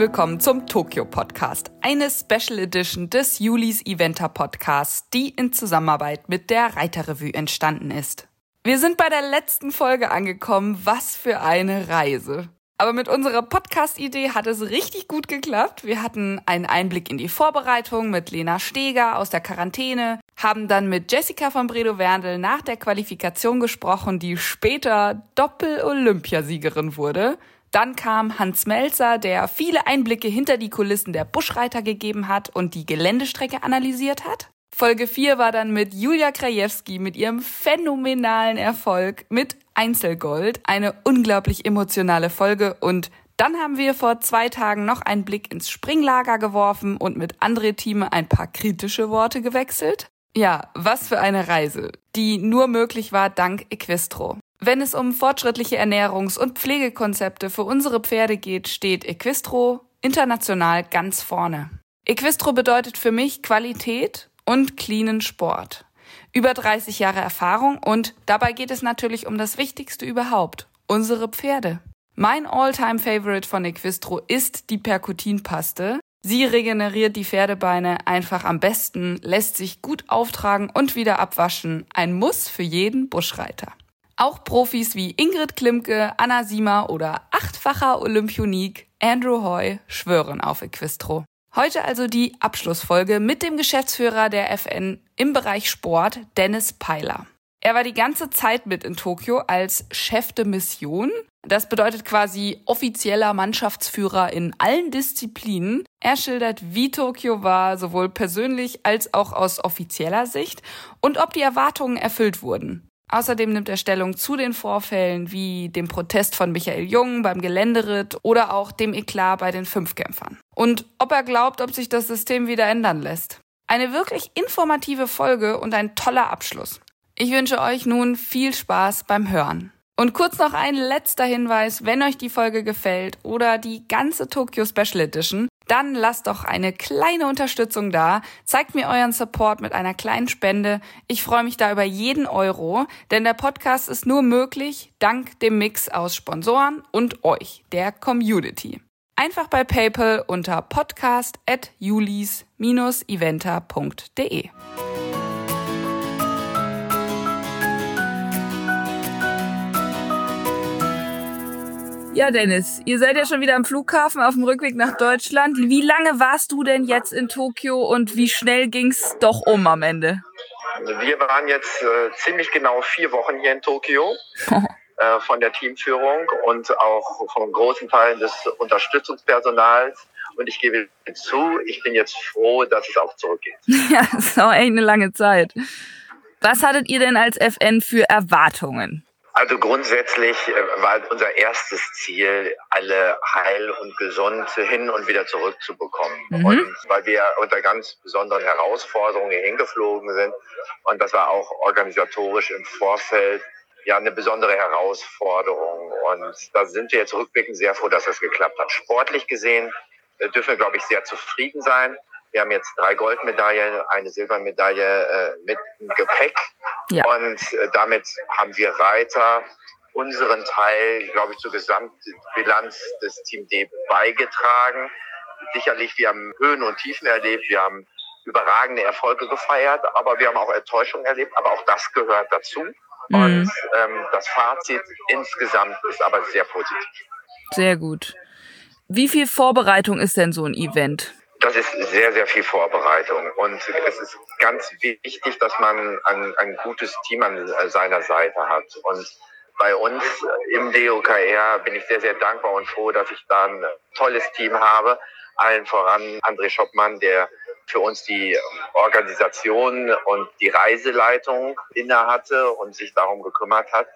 willkommen zum Tokyo Podcast, eine Special Edition des Julis Eventer Podcasts, die in Zusammenarbeit mit der Reiterrevue entstanden ist. Wir sind bei der letzten Folge angekommen. Was für eine Reise. Aber mit unserer Podcast-Idee hat es richtig gut geklappt. Wir hatten einen Einblick in die Vorbereitung mit Lena Steger aus der Quarantäne, haben dann mit Jessica von Bredow-Werndl nach der Qualifikation gesprochen, die später Doppel-Olympiasiegerin wurde. Dann kam Hans Melzer, der viele Einblicke hinter die Kulissen der Buschreiter gegeben hat und die Geländestrecke analysiert hat. Folge 4 war dann mit Julia Krajewski mit ihrem phänomenalen Erfolg mit Einzelgold. Eine unglaublich emotionale Folge und dann haben wir vor zwei Tagen noch einen Blick ins Springlager geworfen und mit André Thieme ein paar kritische Worte gewechselt. Ja, was für eine Reise, die nur möglich war dank Equestro. Wenn es um fortschrittliche Ernährungs- und Pflegekonzepte für unsere Pferde geht, steht Equistro international ganz vorne. Equistro bedeutet für mich Qualität und cleanen Sport. Über 30 Jahre Erfahrung und dabei geht es natürlich um das Wichtigste überhaupt, unsere Pferde. Mein All-Time-Favorite von Equistro ist die Perkutinpaste. Sie regeneriert die Pferdebeine einfach am besten, lässt sich gut auftragen und wieder abwaschen. Ein Muss für jeden Buschreiter. Auch Profis wie Ingrid Klimke, Anna Siemer oder achtfacher Olympionik Andrew Hoy schwören auf Equistro. Heute also die Abschlussfolge mit dem Geschäftsführer der FN im Bereich Sport, Dennis Peiler. Er war die ganze Zeit mit in Tokio als Chef de Mission. Das bedeutet quasi offizieller Mannschaftsführer in allen Disziplinen. Er schildert, wie Tokio war, sowohl persönlich als auch aus offizieller Sicht und ob die Erwartungen erfüllt wurden. Außerdem nimmt er Stellung zu den Vorfällen wie dem Protest von Michael Jung beim Geländeritt oder auch dem Eklat bei den Fünfkämpfern. Und ob er glaubt, ob sich das System wieder ändern lässt. Eine wirklich informative Folge und ein toller Abschluss. Ich wünsche euch nun viel Spaß beim Hören. Und kurz noch ein letzter Hinweis, wenn euch die Folge gefällt oder die ganze Tokyo Special Edition, dann lasst doch eine kleine Unterstützung da. Zeigt mir euren Support mit einer kleinen Spende. Ich freue mich da über jeden Euro, denn der Podcast ist nur möglich dank dem Mix aus Sponsoren und euch, der Community. Einfach bei PayPal unter podcast.julis-eventer.de. Ja, Dennis, ihr seid ja schon wieder am Flughafen auf dem Rückweg nach Deutschland. Wie lange warst du denn jetzt in Tokio und wie schnell ging's doch um am Ende? Wir waren jetzt äh, ziemlich genau vier Wochen hier in Tokio äh, von der Teamführung und auch von großen Teilen des Unterstützungspersonals. Und ich gebe zu, ich bin jetzt froh, dass es auch zurückgeht. Ja, das ist auch echt eine lange Zeit. Was hattet ihr denn als FN für Erwartungen? Also grundsätzlich äh, war unser erstes Ziel, alle heil und gesund hin und wieder zurückzubekommen. Mhm. Und weil wir unter ganz besonderen Herausforderungen hingeflogen sind. Und das war auch organisatorisch im Vorfeld ja eine besondere Herausforderung. Und da sind wir jetzt rückblickend sehr froh, dass das geklappt hat. Sportlich gesehen äh, dürfen wir, glaube ich, sehr zufrieden sein. Wir haben jetzt drei Goldmedaillen, eine Silbermedaille äh, mit Gepäck. Ja. Und äh, damit haben wir Reiter unseren Teil, glaube ich, zur Gesamtbilanz des Team D beigetragen. Sicherlich, wir haben Höhen und Tiefen erlebt, wir haben überragende Erfolge gefeiert, aber wir haben auch Enttäuschungen erlebt, aber auch das gehört dazu. Mhm. Und ähm, das Fazit insgesamt ist aber sehr positiv. Sehr gut. Wie viel Vorbereitung ist denn so ein Event? Das ist sehr, sehr viel Vorbereitung. Und es ist ganz wichtig, dass man ein, ein gutes Team an seiner Seite hat. Und bei uns im DOKR bin ich sehr, sehr dankbar und froh, dass ich da ein tolles Team habe. Allen voran André Schoppmann, der für uns die Organisation und die Reiseleitung inne hatte und sich darum gekümmert hat.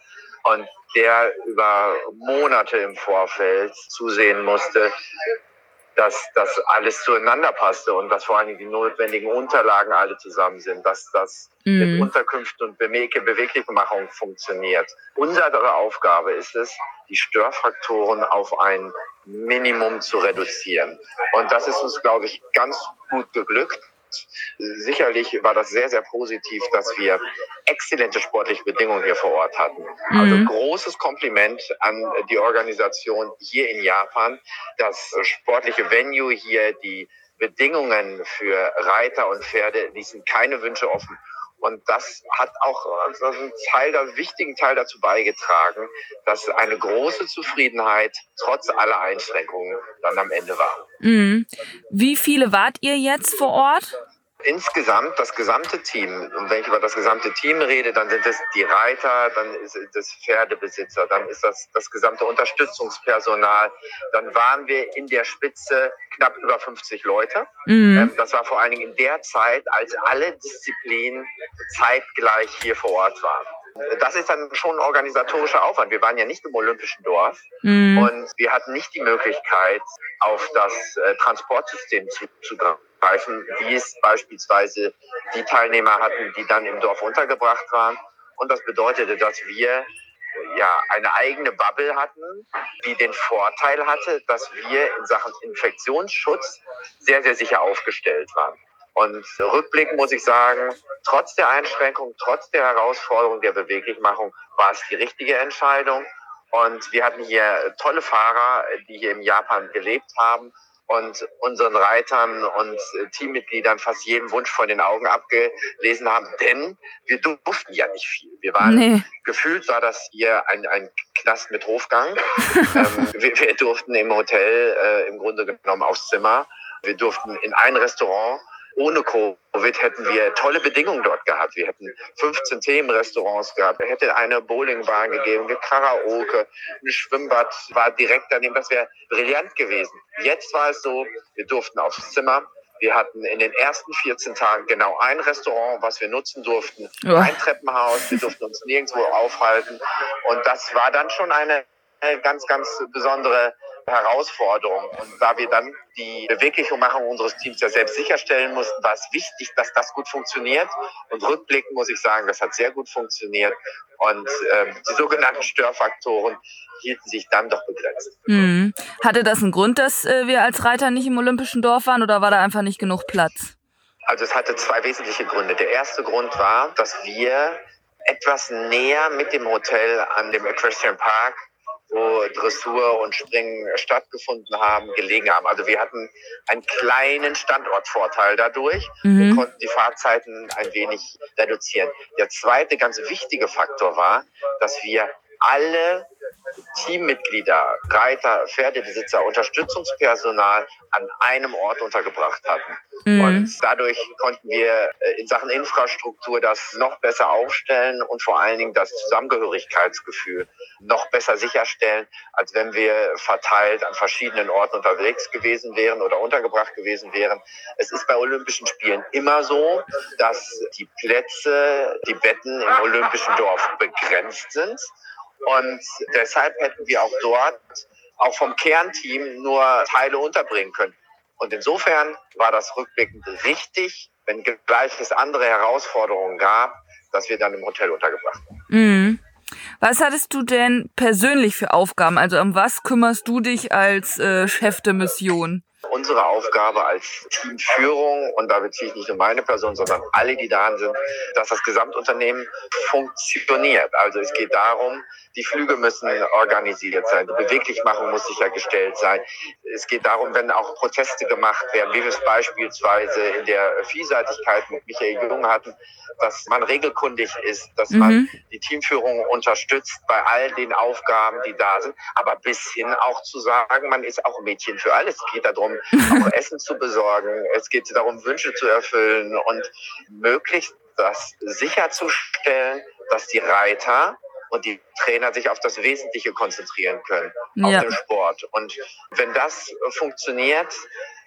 Und der über Monate im Vorfeld zusehen musste, dass das alles zueinander passte und dass vor allem die notwendigen Unterlagen alle zusammen sind, dass das mhm. mit Unterkünften und Bewege Beweglichmachung funktioniert. Unsere Aufgabe ist es, die Störfaktoren auf ein Minimum zu reduzieren. Und das ist uns, glaube ich, ganz gut geglückt. Sicherlich war das sehr, sehr positiv, dass wir exzellente sportliche Bedingungen hier vor Ort hatten. Also mhm. großes Kompliment an die Organisation hier in Japan. Das sportliche Venue hier, die Bedingungen für Reiter und Pferde ließen keine Wünsche offen. Und das hat auch also einen Teil, einen wichtigen Teil dazu beigetragen, dass eine große Zufriedenheit trotz aller Einschränkungen dann am Ende war. Mhm. Wie viele wart ihr jetzt vor Ort? Insgesamt das gesamte Team, und wenn ich über das gesamte Team rede, dann sind es die Reiter, dann ist es Pferdebesitzer, dann ist das das gesamte Unterstützungspersonal, dann waren wir in der Spitze knapp über 50 Leute. Mhm. Ähm, das war vor allen Dingen in der Zeit, als alle Disziplinen zeitgleich hier vor Ort waren. Das ist dann schon ein organisatorischer Aufwand. Wir waren ja nicht im Olympischen Dorf mhm. und wir hatten nicht die Möglichkeit, auf das äh, Transportsystem zuzugreifen greifen, wie es beispielsweise die Teilnehmer hatten, die dann im Dorf untergebracht waren. Und das bedeutete, dass wir ja eine eigene Bubble hatten, die den Vorteil hatte, dass wir in Sachen Infektionsschutz sehr, sehr sicher aufgestellt waren. Und rückblickend muss ich sagen, trotz der Einschränkung, trotz der Herausforderung der Beweglichmachung war es die richtige Entscheidung. Und wir hatten hier tolle Fahrer, die hier in Japan gelebt haben und unseren Reitern und Teammitgliedern fast jeden Wunsch von den Augen abgelesen haben, denn wir durften ja nicht viel. Wir waren nee. gefühlt war das hier ein, ein Knast mit Hofgang. ähm, wir, wir, durften im Hotel äh, im Grunde genommen aufs Zimmer. Wir durften in ein Restaurant ohne Covid hätten wir tolle Bedingungen dort gehabt. Wir hätten 15 Themenrestaurants gehabt. Es hätte eine Bowlingbahn gegeben, eine Karaoke, ein Schwimmbad war direkt daneben. Das wäre brillant gewesen. Jetzt war es so, wir durften aufs Zimmer. Wir hatten in den ersten 14 Tagen genau ein Restaurant, was wir nutzen durften, ein Treppenhaus. Wir durften uns nirgendwo aufhalten. Und das war dann schon eine ganz, ganz besondere Herausforderung. Und da wir dann die Beweglichmachung unseres Teams ja selbst sicherstellen mussten, war es wichtig, dass das gut funktioniert. Und rückblickend muss ich sagen, das hat sehr gut funktioniert. Und ähm, die sogenannten Störfaktoren hielten sich dann doch begrenzt. Mhm. Hatte das einen Grund, dass äh, wir als Reiter nicht im Olympischen Dorf waren oder war da einfach nicht genug Platz? Also es hatte zwei wesentliche Gründe. Der erste Grund war, dass wir etwas näher mit dem Hotel an dem Equestrian Park wo Dressur und Springen stattgefunden haben, gelegen haben. Also wir hatten einen kleinen Standortvorteil dadurch mhm. und konnten die Fahrzeiten ein wenig reduzieren. Der zweite ganz wichtige Faktor war, dass wir alle Teammitglieder, Reiter, Pferdebesitzer, Unterstützungspersonal an einem Ort untergebracht hatten. Mhm. Und dadurch konnten wir äh, in Sachen Infrastruktur das noch besser aufstellen und vor allen Dingen das Zusammengehörigkeitsgefühl noch besser sicherstellen, als wenn wir verteilt an verschiedenen Orten unterwegs gewesen wären oder untergebracht gewesen wären. Es ist bei Olympischen Spielen immer so, dass die Plätze, die Betten im Olympischen Dorf begrenzt sind. Und deshalb hätten wir auch dort, auch vom Kernteam, nur Teile unterbringen können. Und insofern war das rückblickend richtig, wenn gleich es andere Herausforderungen gab, dass wir dann im Hotel untergebracht waren. Mhm. Was hattest du denn persönlich für Aufgaben? Also um was kümmerst du dich als äh, Chef der Mission? Unsere Aufgabe als Teamführung, und da beziehe ich nicht nur meine Person, sondern alle, die daran sind, dass das Gesamtunternehmen funktioniert. Also es geht darum, die Flüge müssen organisiert sein, die Beweglichmachung muss sichergestellt sein. Es geht darum, wenn auch Proteste gemacht werden, wie wir es beispielsweise in der Vielseitigkeit mit Michael Jung hatten, dass man regelkundig ist, dass mhm. man die Teamführung unterstützt bei all den Aufgaben, die da sind, aber bis hin auch zu sagen, man ist auch Mädchen für alles. Es geht darum, auch Essen zu besorgen. Es geht darum, Wünsche zu erfüllen und möglichst das sicherzustellen, dass die Reiter und die Trainer sich auf das Wesentliche konzentrieren können, ja. auf den Sport. Und wenn das funktioniert,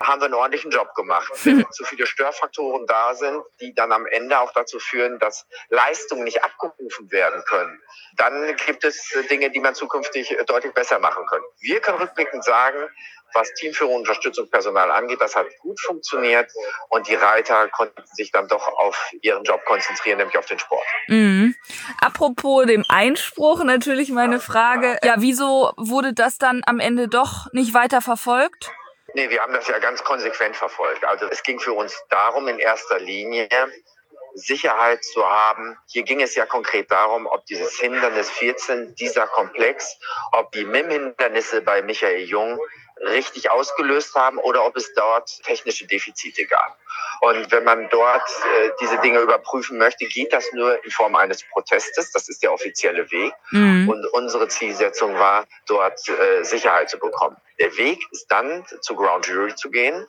haben wir einen ordentlichen Job gemacht. Wenn zu viele Störfaktoren da sind, die dann am Ende auch dazu führen, dass Leistungen nicht abgerufen werden können, dann gibt es Dinge, die man zukünftig deutlich besser machen kann. Wir können rückblickend sagen, was Teamführung und Unterstützungspersonal angeht, das hat gut funktioniert und die Reiter konnten sich dann doch auf ihren Job konzentrieren, nämlich auf den Sport. Mhm. Apropos dem Einspruch natürlich meine Frage, ja, wieso wurde das dann am Ende doch nicht weiter verfolgt? Nee, wir haben das ja ganz konsequent verfolgt. Also es ging für uns darum, in erster Linie Sicherheit zu haben. Hier ging es ja konkret darum, ob dieses Hindernis 14, dieser Komplex, ob die MIM-Hindernisse bei Michael Jung richtig ausgelöst haben oder ob es dort technische Defizite gab. Und wenn man dort äh, diese Dinge überprüfen möchte, geht das nur in Form eines Protestes. Das ist der offizielle Weg. Mhm. Und unsere Zielsetzung war, dort äh, Sicherheit zu bekommen. Der Weg ist dann zu Ground Jury zu gehen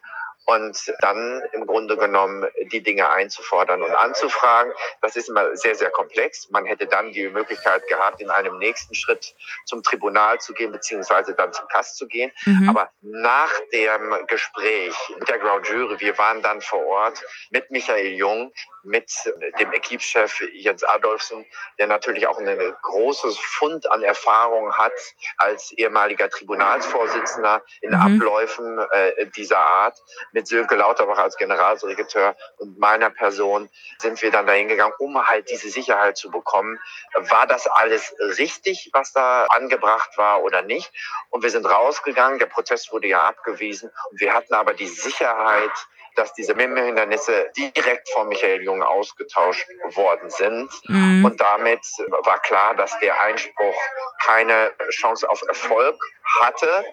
und dann im Grunde genommen die Dinge einzufordern und anzufragen. Das ist immer sehr, sehr komplex. Man hätte dann die Möglichkeit gehabt, in einem nächsten Schritt zum Tribunal zu gehen, beziehungsweise dann zum Kass zu gehen. Mhm. Aber nach dem Gespräch mit der Ground Jury, wir waren dann vor Ort mit Michael Jung, mit dem Equipchef Jens Adolfsen, der natürlich auch ein großes Fund an Erfahrung hat als ehemaliger Tribunalsvorsitzender in mhm. Abläufen äh, dieser Art mit Sönke Lauterbach als Generalsekretär und meiner Person sind wir dann dahin gegangen, um halt diese Sicherheit zu bekommen. War das alles richtig, was da angebracht war oder nicht? Und wir sind rausgegangen, der Protest wurde ja abgewiesen und wir hatten aber die Sicherheit, dass diese MIM-Hindernisse direkt von Michael Jung ausgetauscht worden sind. Mhm. Und damit war klar, dass der Einspruch keine Chance auf Erfolg hatte.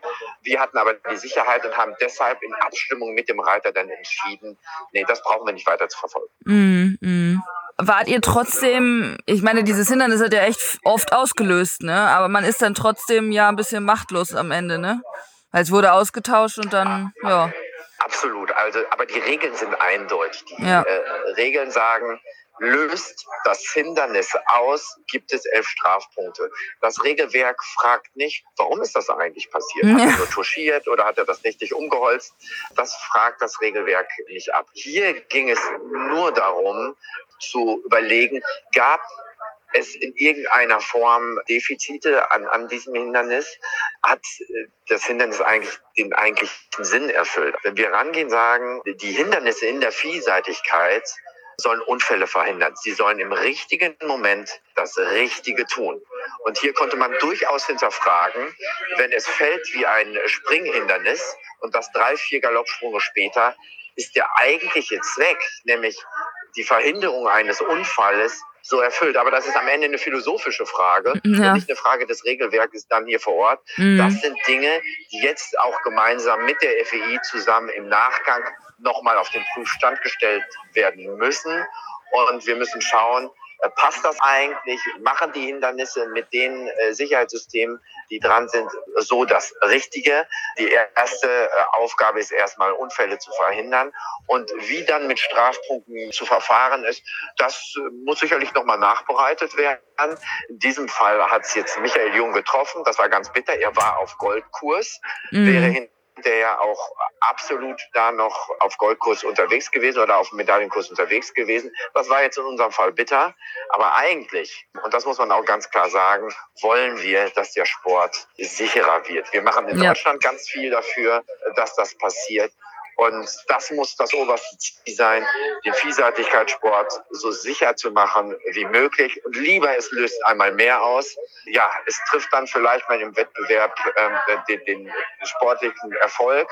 Wir hatten aber die Sicherheit und haben deshalb in Abstimmung mit dem Reiter dann entschieden, nee, das brauchen wir nicht weiter zu verfolgen. Mhm. Mhm. Wart ihr trotzdem, ich meine, dieses Hindernis hat ja echt oft ausgelöst, ne? Aber man ist dann trotzdem ja ein bisschen machtlos am Ende, ne? Weil es wurde ausgetauscht und dann, ja. Absolut. Also, aber die Regeln sind eindeutig. Die ja. äh, Regeln sagen, löst das Hindernis aus, gibt es elf Strafpunkte. Das Regelwerk fragt nicht, warum ist das eigentlich passiert? Hat er nur touchiert oder hat er das richtig umgeholzt? Das fragt das Regelwerk nicht ab. Hier ging es nur darum, zu überlegen, gab es in irgendeiner Form Defizite an, an diesem Hindernis, hat äh, das Hindernis eigentlich den eigentlichen Sinn erfüllt. Wenn wir rangehen, sagen, die Hindernisse in der Vielseitigkeit sollen Unfälle verhindern. Sie sollen im richtigen Moment das Richtige tun. Und hier konnte man durchaus hinterfragen, wenn es fällt wie ein Springhindernis und das drei, vier Galoppsprünge später, ist der eigentliche Zweck, nämlich die Verhinderung eines Unfalles, so erfüllt. Aber das ist am Ende eine philosophische Frage ja. und nicht eine Frage des Regelwerkes dann hier vor Ort. Mhm. Das sind Dinge, die jetzt auch gemeinsam mit der FEI zusammen im Nachgang nochmal auf den Prüfstand gestellt werden müssen. Und wir müssen schauen, passt das eigentlich? Machen die Hindernisse mit den äh, Sicherheitssystemen, die dran sind, so das Richtige? Die erste äh, Aufgabe ist erstmal Unfälle zu verhindern. Und wie dann mit Strafpunkten zu verfahren ist, das muss sicherlich nochmal nachbereitet werden. In diesem Fall hat es jetzt Michael Jung getroffen. Das war ganz bitter. Er war auf Goldkurs, mhm. wäre der ja auch absolut da noch auf Goldkurs unterwegs gewesen oder auf Medaillenkurs unterwegs gewesen. Das war jetzt in unserem Fall bitter. Aber eigentlich, und das muss man auch ganz klar sagen, wollen wir, dass der Sport sicherer wird. Wir machen in ja. Deutschland ganz viel dafür, dass das passiert. Und das muss das oberste Ziel sein, den Vielseitigkeitssport so sicher zu machen wie möglich. Und lieber es löst einmal mehr aus. Ja, es trifft dann vielleicht mal im Wettbewerb ähm, den, den sportlichen Erfolg,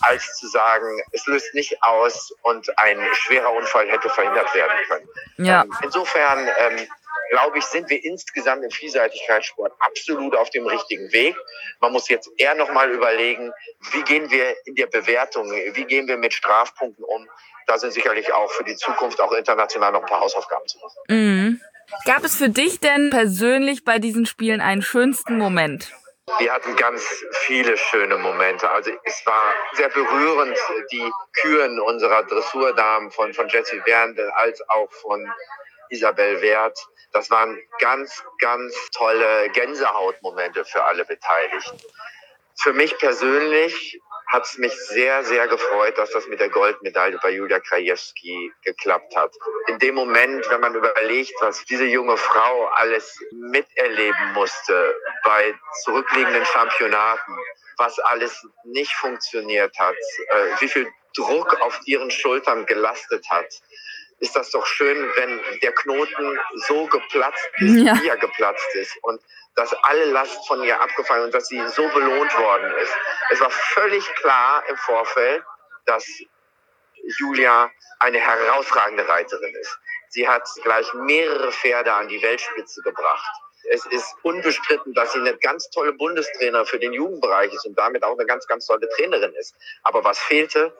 als zu sagen, es löst nicht aus und ein schwerer Unfall hätte verhindert werden können. Ja. Ähm, insofern ähm, glaube ich, sind wir insgesamt im Vielseitigkeitssport absolut auf dem richtigen Weg. Man muss jetzt eher nochmal überlegen, wie gehen wir in der Bewertung, wie gehen wir mit Strafpunkten um. Da sind sicherlich auch für die Zukunft auch international noch ein paar Hausaufgaben zu machen. Mhm. Gab es für dich denn persönlich bei diesen Spielen einen schönsten Moment? Wir hatten ganz viele schöne Momente. Also es war sehr berührend, die Küren unserer Dressurdamen von, von Jessie Wernde als auch von Isabel Wert das waren ganz, ganz tolle Gänsehautmomente für alle Beteiligten. Für mich persönlich hat es mich sehr, sehr gefreut, dass das mit der Goldmedaille bei Julia Krajewski geklappt hat. In dem Moment, wenn man überlegt, was diese junge Frau alles miterleben musste bei zurückliegenden Championaten, was alles nicht funktioniert hat, äh, wie viel Druck auf ihren Schultern gelastet hat, ist das doch schön, wenn der Knoten so geplatzt ist, ja. wie er geplatzt ist. Und dass alle Last von ihr abgefallen und dass sie so belohnt worden ist. Es war völlig klar im Vorfeld, dass Julia eine herausragende Reiterin ist. Sie hat gleich mehrere Pferde an die Weltspitze gebracht. Es ist unbestritten, dass sie eine ganz tolle Bundestrainer für den Jugendbereich ist und damit auch eine ganz, ganz tolle Trainerin ist. Aber was fehlte,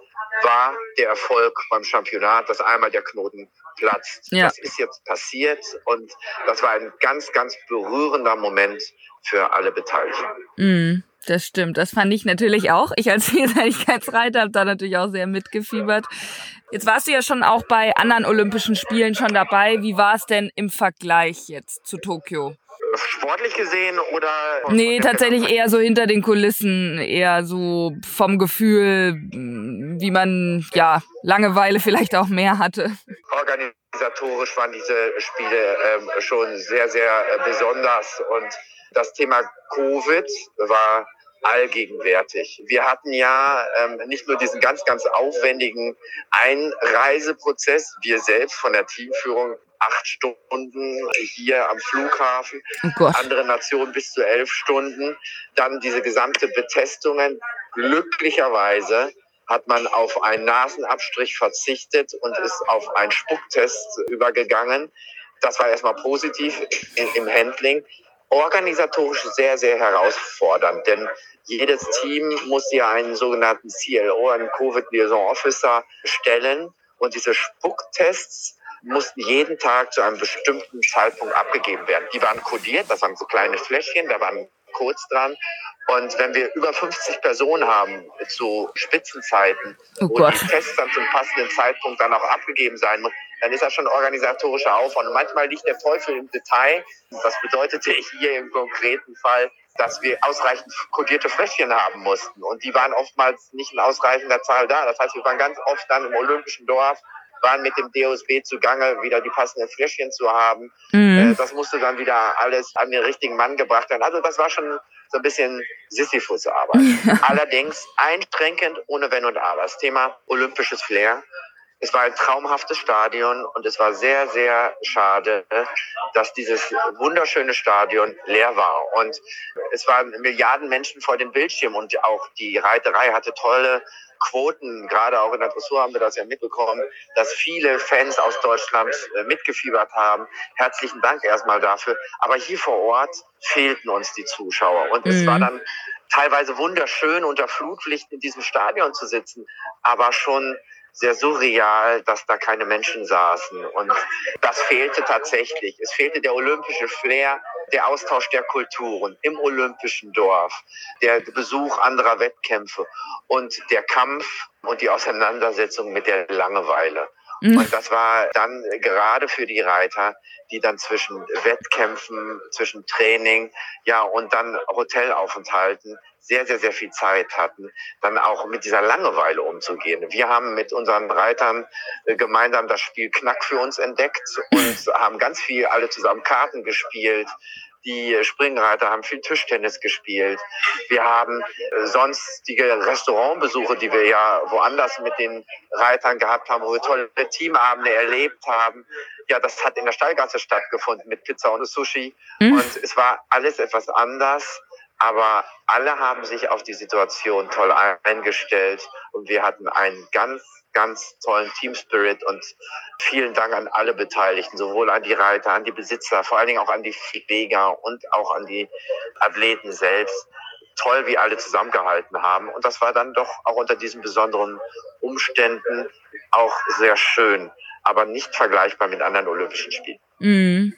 war der Erfolg beim Championat, dass einmal der Knoten platzt. Ja. Das ist jetzt passiert und das war ein ganz, ganz berührender Moment für alle Beteiligten. Mm, das stimmt. Das fand ich natürlich auch. Ich als Vielseitigkeitsreiter habe da natürlich auch sehr mitgefiebert. Jetzt warst du ja schon auch bei anderen Olympischen Spielen schon dabei. Wie war es denn im Vergleich jetzt zu Tokio? Sportlich gesehen oder? Nee, tatsächlich eher so hinter den Kulissen, eher so vom Gefühl, wie man ja Langeweile vielleicht auch mehr hatte. Organisatorisch waren diese Spiele ähm, schon sehr, sehr äh, besonders und das Thema Covid war allgegenwärtig. Wir hatten ja ähm, nicht nur diesen ganz, ganz aufwendigen Einreiseprozess, wir selbst von der Teamführung acht Stunden hier am Flughafen, oh andere Nationen bis zu elf Stunden, dann diese gesamte Betestungen. Glücklicherweise hat man auf einen Nasenabstrich verzichtet und ist auf einen Spucktest übergegangen. Das war erstmal positiv im Handling organisatorisch sehr, sehr herausfordernd, denn jedes Team muss ja einen sogenannten CLO, einen Covid Liaison Officer, stellen und diese Spucktests mussten jeden Tag zu einem bestimmten Zeitpunkt abgegeben werden. Die waren kodiert, das waren so kleine Fläschchen, da waren Codes dran. Und wenn wir über 50 Personen haben zu Spitzenzeiten, oh wo die Tests dann zum passenden Zeitpunkt dann auch abgegeben sein muss, dann ist das schon organisatorischer Aufwand. Und manchmal liegt der Teufel im Detail. Das bedeutete hier im konkreten Fall, dass wir ausreichend kodierte Fläschchen haben mussten. Und die waren oftmals nicht in ausreichender Zahl da. Das heißt, wir waren ganz oft dann im Olympischen Dorf, waren mit dem DOSB zugange, wieder die passenden Fläschchen zu haben. Mhm. Äh, das musste dann wieder alles an den richtigen Mann gebracht werden. Also das war schon so ein bisschen Sisyphus-Arbeit. Allerdings einschränkend, ohne Wenn und Aber. Das Thema olympisches Flair es war ein traumhaftes Stadion und es war sehr, sehr schade, dass dieses wunderschöne Stadion leer war. Und es waren Milliarden Menschen vor dem Bildschirm und auch die Reiterei hatte tolle Quoten, gerade auch in der Dressur haben wir das ja mitbekommen, dass viele Fans aus Deutschland äh, mitgefiebert haben. Herzlichen Dank erstmal dafür. Aber hier vor Ort fehlten uns die Zuschauer und mhm. es war dann teilweise wunderschön unter Flutlicht in diesem Stadion zu sitzen, aber schon sehr surreal, dass da keine Menschen saßen. Und das fehlte tatsächlich. Es fehlte der olympische Flair, der Austausch der Kulturen im olympischen Dorf, der Besuch anderer Wettkämpfe und der Kampf und die Auseinandersetzung mit der Langeweile. Mhm. Und das war dann gerade für die Reiter, die dann zwischen Wettkämpfen, zwischen Training, ja, und dann Hotelaufenthalten sehr, sehr, sehr viel Zeit hatten, dann auch mit dieser Langeweile umzugehen. Wir haben mit unseren Reitern äh, gemeinsam das Spiel Knack für uns entdeckt und haben ganz viel alle zusammen Karten gespielt. Die Springreiter haben viel Tischtennis gespielt. Wir haben äh, sonstige Restaurantbesuche, die wir ja woanders mit den Reitern gehabt haben, wo wir tolle Teamabende erlebt haben. Ja, das hat in der Stallgasse stattgefunden mit Pizza und Sushi. Mhm. Und es war alles etwas anders. Aber alle haben sich auf die Situation toll eingestellt und wir hatten einen ganz, ganz tollen Team Spirit und vielen Dank an alle Beteiligten, sowohl an die Reiter, an die Besitzer, vor allen Dingen auch an die Pfleger und auch an die Athleten selbst. Toll, wie alle zusammengehalten haben. Und das war dann doch auch unter diesen besonderen Umständen auch sehr schön, aber nicht vergleichbar mit anderen Olympischen Spielen. Mhm.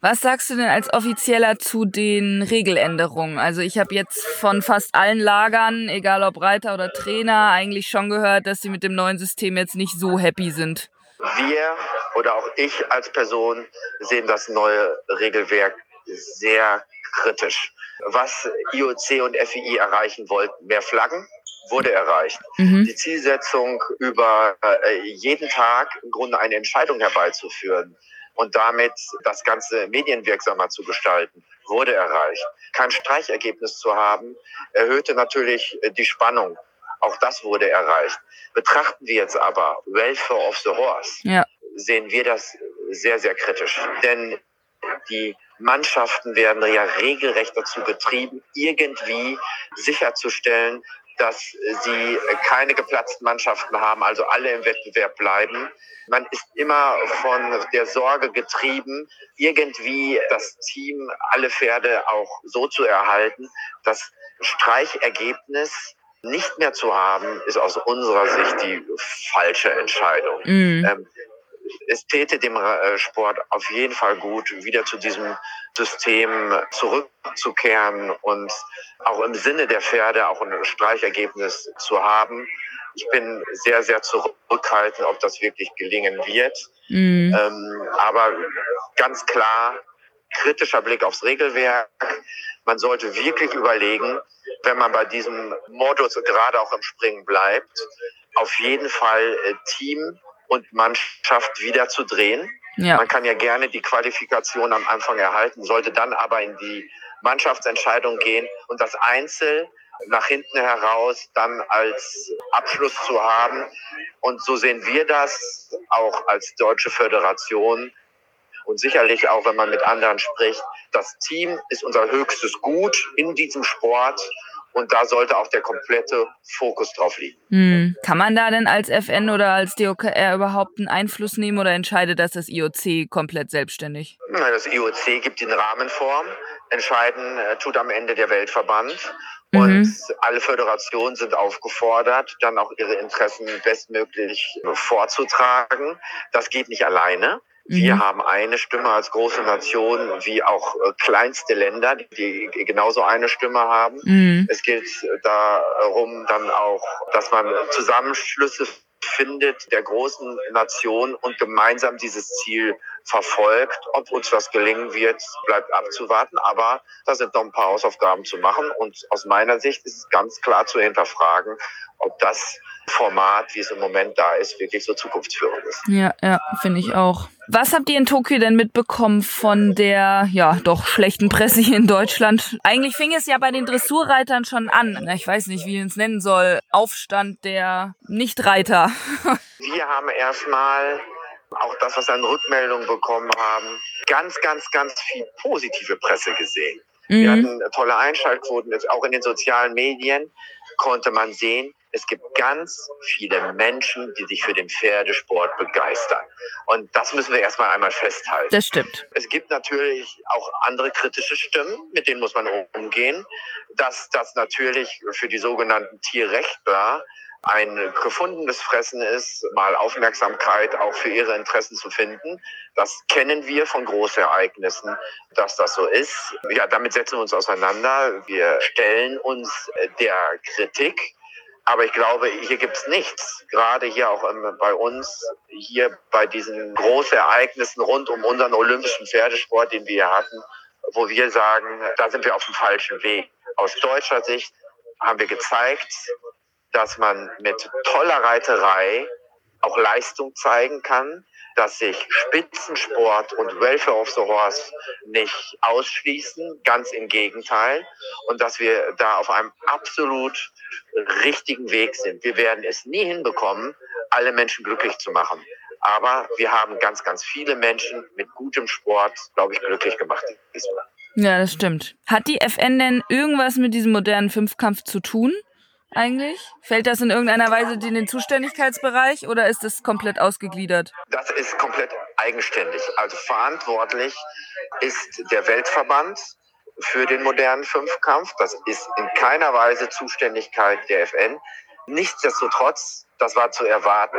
Was sagst du denn als Offizieller zu den Regeländerungen? Also ich habe jetzt von fast allen Lagern, egal ob Reiter oder Trainer, eigentlich schon gehört, dass sie mit dem neuen System jetzt nicht so happy sind. Wir oder auch ich als Person sehen das neue Regelwerk sehr kritisch. Was IOC und FII erreichen wollten, mehr Flaggen, wurde erreicht. Mhm. Die Zielsetzung, über äh, jeden Tag im Grunde eine Entscheidung herbeizuführen, und damit das Ganze medienwirksamer zu gestalten, wurde erreicht. Kein Streichergebnis zu haben, erhöhte natürlich äh, die Spannung. Auch das wurde erreicht. Betrachten wir jetzt aber Welfare of the Horse. Ja. sehen wir das sehr, sehr kritisch. Denn die Mannschaften werden ja regelrecht dazu getrieben, irgendwie sicherzustellen, dass sie keine geplatzten Mannschaften haben, also alle im Wettbewerb bleiben. Man ist immer von der Sorge getrieben, irgendwie das Team, alle Pferde auch so zu erhalten. Das Streichergebnis nicht mehr zu haben, ist aus unserer Sicht die falsche Entscheidung. Mhm. Ähm, es täte dem äh, Sport auf jeden Fall gut, wieder zu diesem System zurückzukehren und auch im Sinne der Pferde auch ein Streichergebnis zu haben. Ich bin sehr, sehr zurückhaltend, ob das wirklich gelingen wird. Mhm. Ähm, aber ganz klar, kritischer Blick aufs Regelwerk. Man sollte wirklich überlegen, wenn man bei diesem Modus gerade auch im Springen bleibt, auf jeden Fall äh, Team und Mannschaft wieder zu drehen. Ja. Man kann ja gerne die Qualifikation am Anfang erhalten, sollte dann aber in die Mannschaftsentscheidung gehen und das Einzel nach hinten heraus dann als Abschluss zu haben. Und so sehen wir das auch als Deutsche Föderation und sicherlich auch, wenn man mit anderen spricht. Das Team ist unser höchstes Gut in diesem Sport und da sollte auch der komplette Fokus drauf liegen. Hm. Kann man da denn als FN oder als DOKR überhaupt einen Einfluss nehmen oder entscheidet das das IOC komplett selbstständig? Das IOC gibt den Rahmen vor. Entscheiden äh, tut am Ende der Weltverband. Mhm. Und alle Föderationen sind aufgefordert, dann auch ihre Interessen bestmöglich vorzutragen. Das geht nicht alleine. Wir mhm. haben eine Stimme als große Nation, wie auch äh, kleinste Länder, die genauso eine Stimme haben. Mhm. Es geht darum dann auch, dass man Zusammenschlüsse findet der großen Nation und gemeinsam dieses Ziel verfolgt. Ob uns das gelingen wird, bleibt abzuwarten. Aber da sind noch ein paar Hausaufgaben zu machen. Und aus meiner Sicht ist es ganz klar zu hinterfragen, ob das Format, wie es im Moment da ist, wirklich so zukunftsführend ist. Ja, ja, finde ich auch. Was habt ihr in Tokio denn mitbekommen von der, ja, doch schlechten Presse hier in Deutschland? Eigentlich fing es ja bei den Dressurreitern schon an. Ich weiß nicht, wie ich es nennen soll. Aufstand der Nichtreiter. Wir haben erstmal auch das, was wir an Rückmeldungen bekommen haben, ganz, ganz, ganz viel positive Presse gesehen. Mhm. Wir hatten tolle Einschaltquoten, auch in den sozialen Medien konnte man sehen, es gibt ganz viele Menschen, die sich für den Pferdesport begeistern. Und das müssen wir erstmal einmal festhalten. Das stimmt. Es gibt natürlich auch andere kritische Stimmen, mit denen muss man umgehen. Dass das natürlich für die sogenannten Tierrechtler ein gefundenes Fressen ist, mal Aufmerksamkeit auch für ihre Interessen zu finden. Das kennen wir von Großereignissen, dass das so ist. Ja, damit setzen wir uns auseinander. Wir stellen uns der Kritik. Aber ich glaube, hier gibt's nichts. Gerade hier auch bei uns, hier bei diesen Großereignissen rund um unseren olympischen Pferdesport, den wir hatten, wo wir sagen, da sind wir auf dem falschen Weg. Aus deutscher Sicht haben wir gezeigt, dass man mit toller Reiterei auch Leistung zeigen kann, dass sich Spitzensport und Welfare of the Horse nicht ausschließen, ganz im Gegenteil, und dass wir da auf einem absolut richtigen Weg sind. Wir werden es nie hinbekommen, alle Menschen glücklich zu machen. Aber wir haben ganz, ganz viele Menschen mit gutem Sport, glaube ich, glücklich gemacht diesmal. Ja, das stimmt. Hat die FN denn irgendwas mit diesem modernen Fünfkampf zu tun? Eigentlich? Fällt das in irgendeiner Weise in den Zuständigkeitsbereich oder ist das komplett ausgegliedert? Das ist komplett eigenständig. Also verantwortlich ist der Weltverband für den modernen Fünfkampf. Das ist in keiner Weise Zuständigkeit der FN. Nichtsdestotrotz, das war zu erwarten,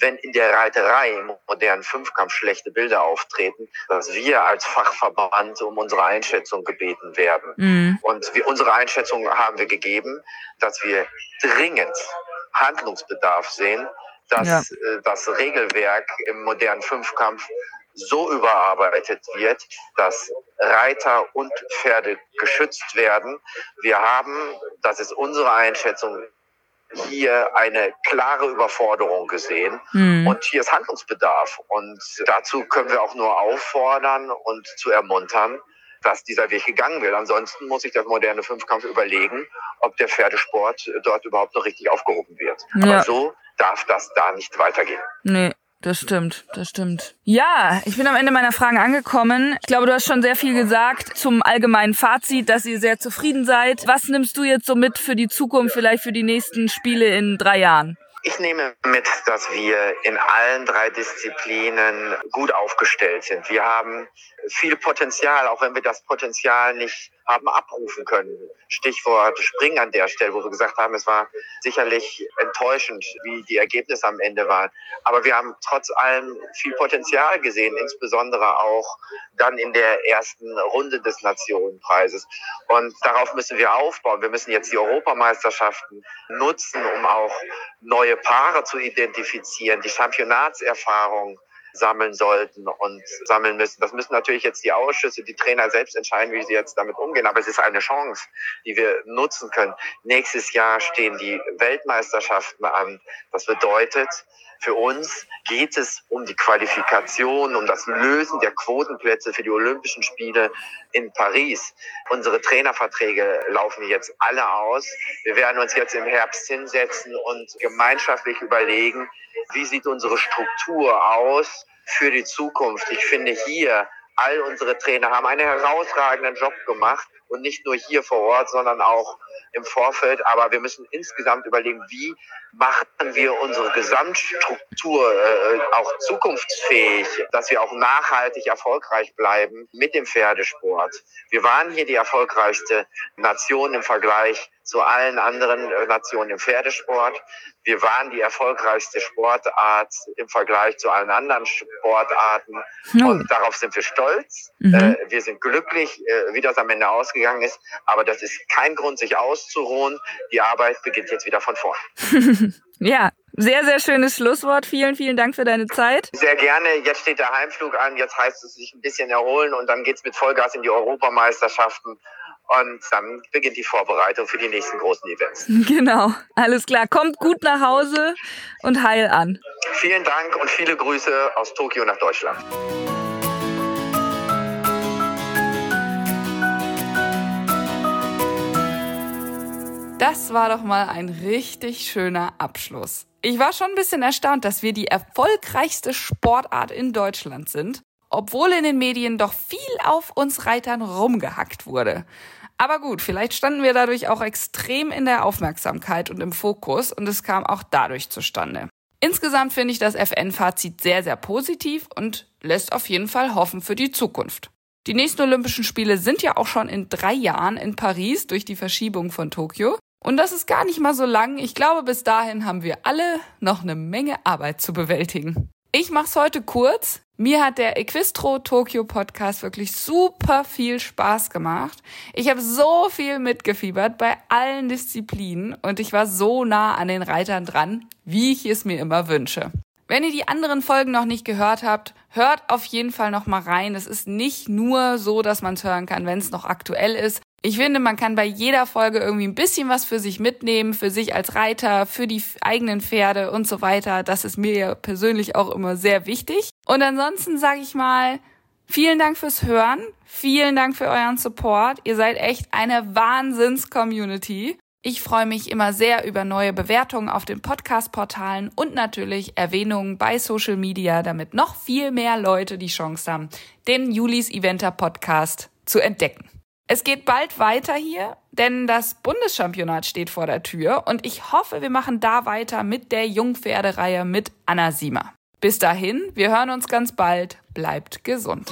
wenn in der Reiterei im modernen Fünfkampf schlechte Bilder auftreten, dass wir als Fachverband um unsere Einschätzung gebeten werden. Mhm. Und wir, unsere Einschätzung haben wir gegeben, dass wir dringend Handlungsbedarf sehen, dass ja. Äh, das Regelwerk im modernen Fünfkampf so überarbeitet wird, dass Reiter und Pferde geschützt werden. Wir haben, das ist unsere Einschätzung, hier eine klare Überforderung gesehen mhm. und hier ist Handlungsbedarf. Und dazu können wir auch nur auffordern und zu ermuntern, dass dieser Weg gegangen wird. Ansonsten muss sich der moderne Fünfkampf überlegen, ob der Pferdesport dort überhaupt noch richtig aufgehoben wird. Ja. Aber so darf das da nicht weitergehen. Nee. Das stimmt, das stimmt. Ja, ich bin am Ende meiner Fragen angekommen. Ich glaube, du hast schon sehr viel gesagt zum allgemeinen Fazit, dass ihr sehr zufrieden seid. Was nimmst du jetzt so mit für die Zukunft, vielleicht für die nächsten Spiele in drei Jahren? Ich nehme mit, dass wir in allen drei Disziplinen gut aufgestellt sind. Wir haben viel Potenzial, auch wenn wir das Potenzial nicht haben abrufen können. Stichwort Springen an der Stelle, wo wir gesagt haben, es war sicherlich enttäuschend, wie die Ergebnisse am Ende waren. Aber wir haben trotz allem viel Potenzial gesehen, insbesondere auch dann in der ersten Runde des Nationenpreises. Und darauf müssen wir aufbauen. Wir müssen jetzt die Europameisterschaften nutzen, um auch neue Paare zu identifizieren, die Championatserfahrung sammeln sollten und sammeln müssen. Das müssen natürlich jetzt die Ausschüsse, die Trainer selbst entscheiden, wie sie jetzt damit umgehen. Aber es ist eine Chance, die wir nutzen können. Nächstes Jahr stehen die Weltmeisterschaften an. Das bedeutet, für uns geht es um die Qualifikation, um das Lösen der Quotenplätze für die Olympischen Spiele in Paris. Unsere Trainerverträge laufen jetzt alle aus. Wir werden uns jetzt im Herbst hinsetzen und gemeinschaftlich überlegen, wie sieht unsere Struktur aus für die Zukunft. Ich finde hier, all unsere Trainer haben einen herausragenden Job gemacht und nicht nur hier vor Ort, sondern auch im Vorfeld. Aber wir müssen insgesamt überlegen, wie machen wir unsere Gesamtstruktur äh, auch zukunftsfähig, dass wir auch nachhaltig erfolgreich bleiben mit dem Pferdesport. Wir waren hier die erfolgreichste Nation im Vergleich zu allen anderen äh, Nationen im Pferdesport. Wir waren die erfolgreichste Sportart im Vergleich zu allen anderen Sportarten. Oh. Und darauf sind wir stolz. Mhm. Äh, wir sind glücklich, äh, wie das am Ende ausgegangen ist. Aber das ist kein Grund, sich auszuruhen. Die Arbeit beginnt jetzt wieder von vorn. ja, sehr, sehr schönes Schlusswort. Vielen, vielen Dank für deine Zeit. Sehr gerne. Jetzt steht der Heimflug an. Jetzt heißt es sich ein bisschen erholen und dann geht's mit Vollgas in die Europameisterschaften. Und dann beginnt die Vorbereitung für die nächsten großen Events. Genau, alles klar. Kommt gut nach Hause und heil an. Vielen Dank und viele Grüße aus Tokio nach Deutschland. Das war doch mal ein richtig schöner Abschluss. Ich war schon ein bisschen erstaunt, dass wir die erfolgreichste Sportart in Deutschland sind obwohl in den Medien doch viel auf uns Reitern rumgehackt wurde. Aber gut, vielleicht standen wir dadurch auch extrem in der Aufmerksamkeit und im Fokus und es kam auch dadurch zustande. Insgesamt finde ich das FN-Fazit sehr, sehr positiv und lässt auf jeden Fall hoffen für die Zukunft. Die nächsten Olympischen Spiele sind ja auch schon in drei Jahren in Paris durch die Verschiebung von Tokio. Und das ist gar nicht mal so lang. Ich glaube, bis dahin haben wir alle noch eine Menge Arbeit zu bewältigen. Ich mach's heute kurz. Mir hat der Equistro Tokyo Podcast wirklich super viel Spaß gemacht. Ich habe so viel mitgefiebert bei allen Disziplinen und ich war so nah an den Reitern dran, wie ich es mir immer wünsche. Wenn ihr die anderen Folgen noch nicht gehört habt, hört auf jeden Fall noch mal rein. Es ist nicht nur so, dass man es hören kann, wenn es noch aktuell ist, ich finde, man kann bei jeder Folge irgendwie ein bisschen was für sich mitnehmen, für sich als Reiter, für die eigenen Pferde und so weiter. Das ist mir ja persönlich auch immer sehr wichtig. Und ansonsten sage ich mal, vielen Dank fürs Hören, vielen Dank für euren Support. Ihr seid echt eine Wahnsinns-Community. Ich freue mich immer sehr über neue Bewertungen auf den Podcast-Portalen und natürlich Erwähnungen bei Social Media, damit noch viel mehr Leute die Chance haben, den Julis Eventer Podcast zu entdecken. Es geht bald weiter hier, denn das Bundeschampionat steht vor der Tür und ich hoffe, wir machen da weiter mit der Jungpferdereihe mit Anna Siemer. Bis dahin, wir hören uns ganz bald. Bleibt gesund.